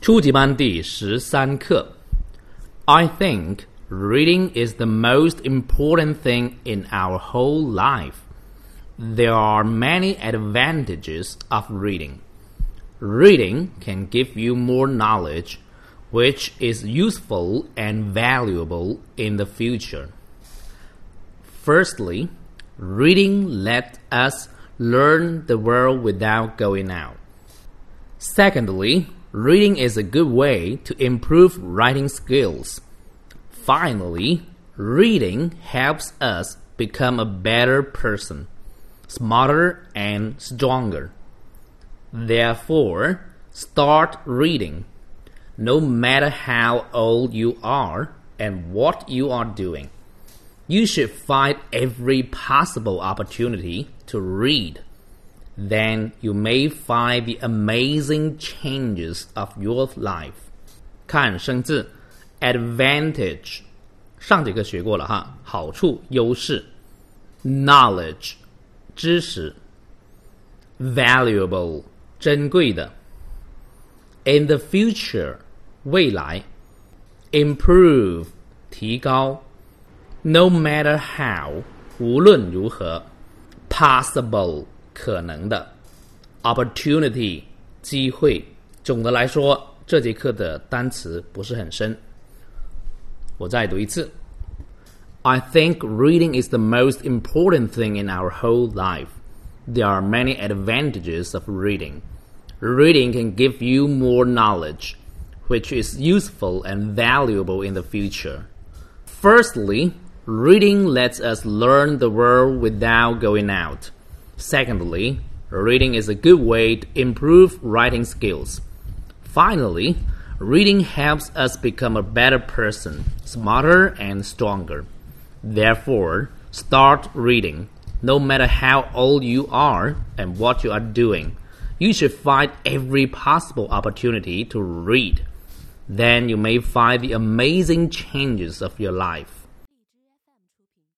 初级班第十三课。I think reading is the most important thing in our whole life. There are many advantages of reading. Reading can give you more knowledge, which is useful and valuable in the future. Firstly, reading lets us learn the world without going out. Secondly, reading is a good way to improve writing skills. Finally, reading helps us become a better person, smarter and stronger. Therefore, start reading, no matter how old you are and what you are doing. You should find every possible opportunity to read Then you may find the amazing changes of your life. 看生字，advantage，上节课学过了哈，好处、优势；knowledge，知识；valuable，珍贵的；in the future，未来；improve，提高；no matter how，无论如何；possible， 可能的；opportunity，机会。总的来说，这节课的单词不是很深。我再读一次。I think reading is the most important thing in our whole life. There are many advantages of reading. Reading can give you more knowledge, which is useful and valuable in the future. Firstly, reading lets us learn the world without going out. Secondly, reading is a good way to improve writing skills. Finally, reading helps us become a better person, smarter and stronger. Therefore, start reading no matter how old you are and what you are doing. You should find every possible opportunity to read. Then you may find the amazing changes of your life.